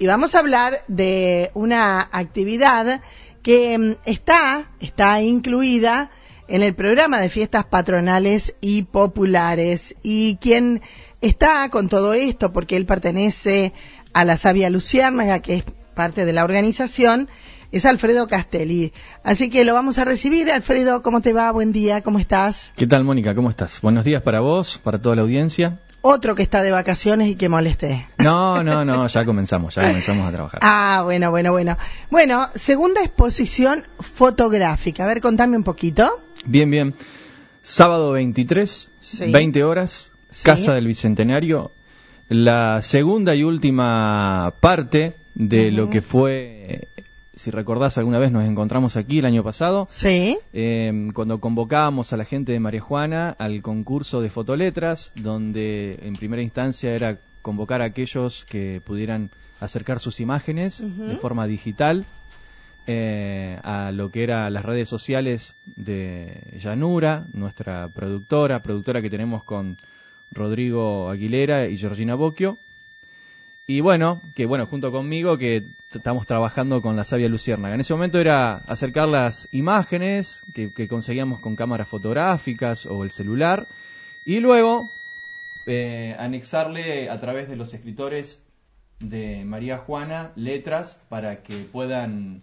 y vamos a hablar de una actividad que mm, está, está incluida en el programa de fiestas patronales y populares. Y quien está con todo esto, porque él pertenece a la Sabia Luciérnaga, que es parte de la organización, es Alfredo Castelli. Así que lo vamos a recibir. Alfredo, ¿cómo te va? Buen día, ¿cómo estás? ¿Qué tal, Mónica? ¿Cómo estás? Buenos días para vos, para toda la audiencia. Otro que está de vacaciones y que moleste. No, no, no, ya comenzamos, ya comenzamos a trabajar. Ah, bueno, bueno, bueno. Bueno, segunda exposición fotográfica. A ver, contame un poquito. Bien, bien. Sábado 23, 20 horas, Casa del Bicentenario. La segunda y última parte de lo que fue si recordás, alguna vez nos encontramos aquí el año pasado. Sí. Em, cuando convocábamos a la gente de María Juana al concurso de fotoletras, donde en primera instancia era convocar a aquellos que pudieran acercar sus imágenes de forma digital eh, a lo que eran las redes sociales de Llanura, nuestra productora, productora que tenemos con Rodrigo Aguilera y Georgina Bocchio. Y bueno, que bueno, junto conmigo que estamos trabajando con la sabia Luciérnaga. En ese momento era acercar las imágenes que, conseguíamos con cámaras fotográficas o el celular y luego eh, anexarle a través de los escritores de María Juana letras para que puedan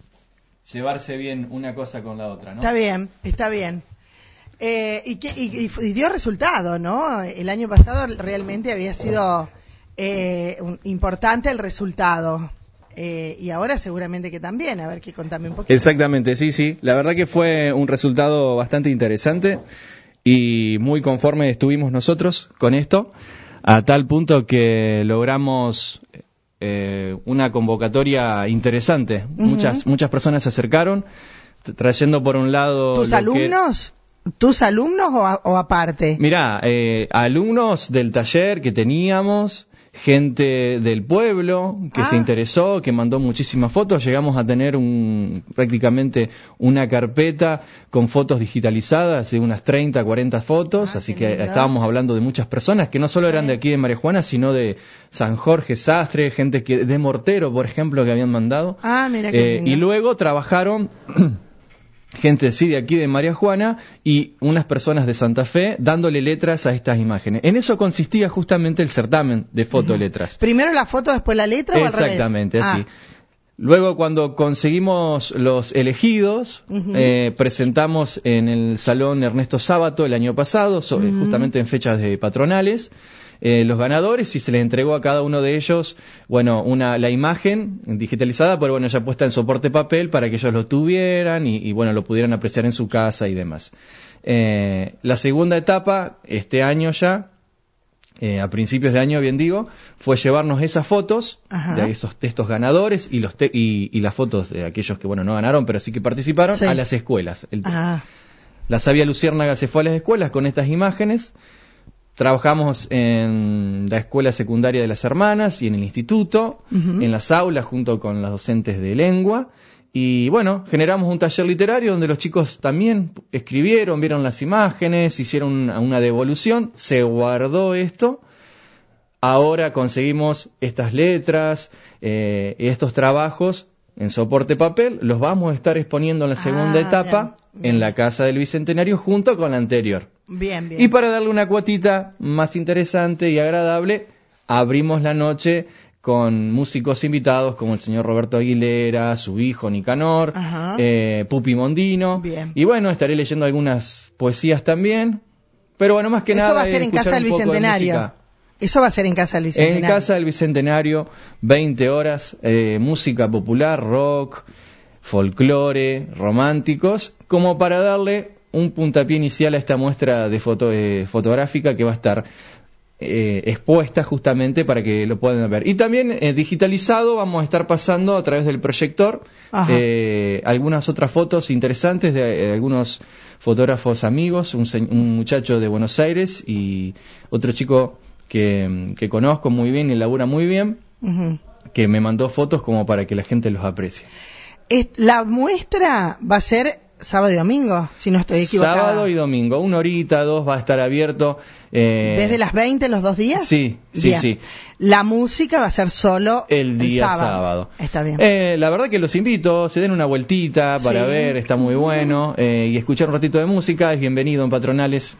llevarse bien una cosa con la otra, ¿no? Está bien, está bien. Eh, y, que, y dio resultado, ¿no? El año pasado realmente había sido eh, importante el resultado. Eh, y ahora seguramente que también, a ver que contame un poquito. Exactamente, sí, sí. La verdad que fue un resultado bastante interesante y muy conforme estuvimos nosotros con esto, a tal punto que logramos eh, una convocatoria interesante. Muchas muchas personas se acercaron, trayendo por un lado... ¿Tus alumnos? ¿Tus alumnos o, aparte? Mirá, eh, alumnos del taller que teníamos, gente del pueblo que se ah. interesó, que mandó muchísimas fotos. Llegamos a tener un, prácticamente una carpeta con fotos digitalizadas de unas 30, 40 fotos, ah, así que estábamos hablando de muchas personas que no solo eran de aquí de Marejuana, sino de San Jorge Sastre, gente que de Mortero, por ejemplo, que habían mandado. Ah, mira eh, y luego trabajaron gente sí de aquí de María Juana y unas personas de Santa Fe dándole letras a estas imágenes. En eso consistía justamente el certamen de fotoletras. Primero la foto, después la letra o al Exactamente, así. Ah. Luego, cuando conseguimos los elegidos, eh, presentamos en el Salón Ernesto Sábato el año pasado, justamente en fechas de patronales, eh, los ganadores y se les entregó a cada uno de ellos, bueno, una, la imagen digitalizada, pero bueno, ya puesta en soporte papel para que ellos lo tuvieran y, bueno, lo pudieran apreciar en su casa y demás. Eh, la segunda etapa, este año ya, eh, a principios de año, bien digo, fue llevarnos esas fotos de esos textos ganadores y, los y, las fotos de aquellos que, bueno, no ganaron, pero sí que participaron, a las escuelas. La sabia Luciérnaga se fue a las escuelas con estas imágenes Trabajamos en la escuela secundaria de las hermanas y en el instituto, en las aulas junto con las docentes de lengua. Y bueno, generamos un taller literario donde los chicos también escribieron, vieron las imágenes, hicieron una, devolución, se guardó esto. Ahora conseguimos estas letras, eh, estos trabajos en soporte papel, los vamos a estar exponiendo en la segunda ah, etapa en la Casa del Bicentenario junto con la anterior. Bien, bien. Y para darle una cuotita más interesante y agradable, abrimos la noche con músicos invitados como el señor Roberto Aguilera, su hijo Nicanor, eh, Pupi Mondino. Bien. Y bueno, estaré leyendo algunas poesías también. Pero bueno, más que nada. Eso va a ser en Casa del Bicentenario. Eso va a ser en Casa del Bicentenario. En Casa del Bicentenario, 20 horas, eh, música popular, rock, folclore, románticos, como para darle un puntapié inicial a esta muestra de foto, eh, fotográfica que va a estar eh, expuesta justamente para que lo puedan ver. Y también eh, digitalizado vamos a estar pasando a través del proyector algunas otras fotos interesantes de, algunos fotógrafos amigos, un, muchacho de Buenos Aires y otro chico que, conozco muy bien y labura muy bien, que me mandó fotos como para que la gente los aprecie. La muestra va a ser sábado y domingo, si no estoy equivocado. Sábado y domingo, una horita, dos va a estar abierto. Eh, ¿Desde las 20 los dos días? Sí, sí, sí. La música va a ser solo el día sábado. Está bien. Eh, la verdad que los invito, se den una vueltita para ver, está muy bueno. Eh, y escuchar un ratito de música, es bienvenido en Patronales.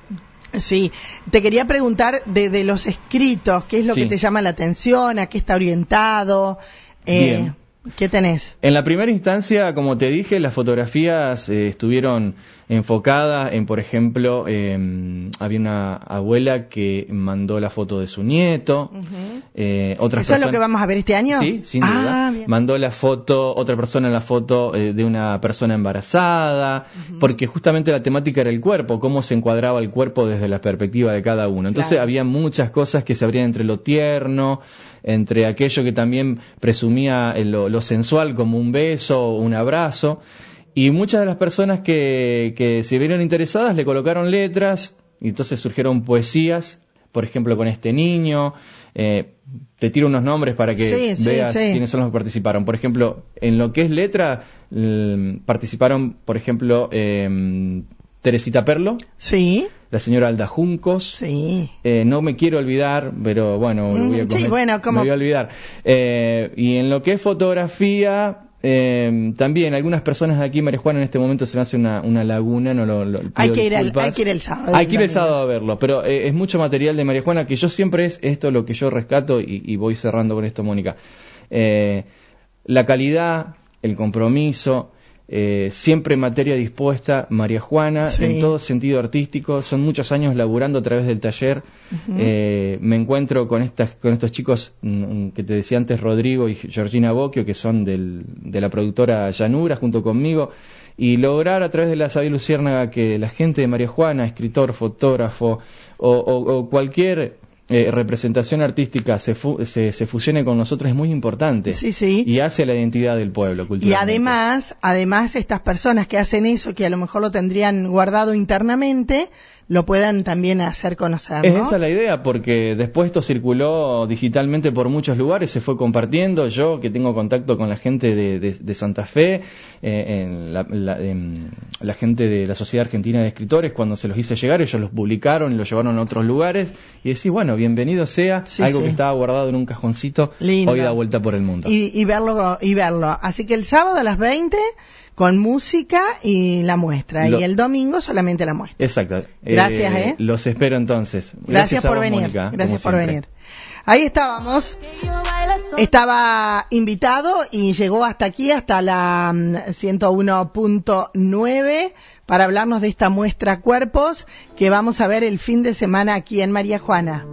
Sí, te quería preguntar de, los escritos, ¿qué es lo que te llama la atención? ¿A qué está orientado? Bien. ¿Qué tenés? En la primera instancia, como te dije, las fotografías eh, estuvieron enfocadas en, por ejemplo, em, había una abuela que mandó la foto de su nieto. eh, ¿Eso es lo que vamos a ver este año? Sí, sin duda. Ah, mandó la foto, otra persona la foto eh, de una persona embarazada, porque justamente la temática era el cuerpo, cómo se encuadraba el cuerpo desde la perspectiva de cada uno. Entonces había muchas cosas que se abrían entre lo tierno, entre aquello que también presumía lo, sensual como un beso, un abrazo, y muchas de las personas que, que se vieron interesadas le colocaron letras, y entonces surgieron poesías, por ejemplo, con este niño. Eh, te tiro unos nombres para que veas quiénes son los que participaron. Por ejemplo, en lo que es letra, participaron, por ejemplo, eh, Teresita Perlo. Sí. La señora Alda Juncos. Sí. Eh, no me quiero olvidar, pero bueno, voy a mm, sí, bueno, me voy a olvidar. Eh, y en lo que es fotografía, eh, también algunas personas de aquí, María Juana, en este momento se me hace una, una laguna, no lo, hay, que ir hay que ir el sábado. Hay que ir el sábado a verlo, pero es mucho material de María Juana que yo siempre es esto lo que yo rescato y, y voy cerrando con esto, Mónica. la calidad, el compromiso, eh, siempre en materia dispuesta, María Juana, en todo sentido artístico, son muchos años laburando a través del taller. eh, me encuentro con, estas, con estos chicos mm, mm, que te decía antes, Rodrigo y Georgina Bocchio, que son del, de la productora Llanura, junto conmigo, y lograr a través de la Sabia Luciérnaga que la gente de María Juana, escritor, fotógrafo o, o cualquier eh, representación artística se, se, fusione con nosotros es muy importante. Sí, sí. Y hace la identidad del pueblo. Y además, además estas personas que hacen eso, que a lo mejor lo tendrían guardado internamente, lo puedan también hacer conocer. Es esa la idea, porque después esto circuló digitalmente por muchos lugares, se fue compartiendo. Yo, que tengo contacto con la gente de, Santa Fe, eh, en la, gente de la Sociedad Argentina de Escritores, cuando se los hice llegar, ellos los publicaron y los llevaron a otros lugares. Y decís, bueno, bienvenido sea algo que estaba guardado en un cajoncito, hoy da vuelta por el mundo. Y, y, verlo, y verlo. Así que el sábado a las 20 con música y la muestra. y el domingo solamente la muestra. Exacto. Gracias, ¿eh? ¿eh? Los espero entonces. Gracias, por venir. Gracias por venir. Ahí estábamos. Estaba invitado y llegó hasta aquí, hasta la 101.9, mm, para hablarnos de esta muestra Cuerpos que vamos a ver el fin de semana aquí en María Juana.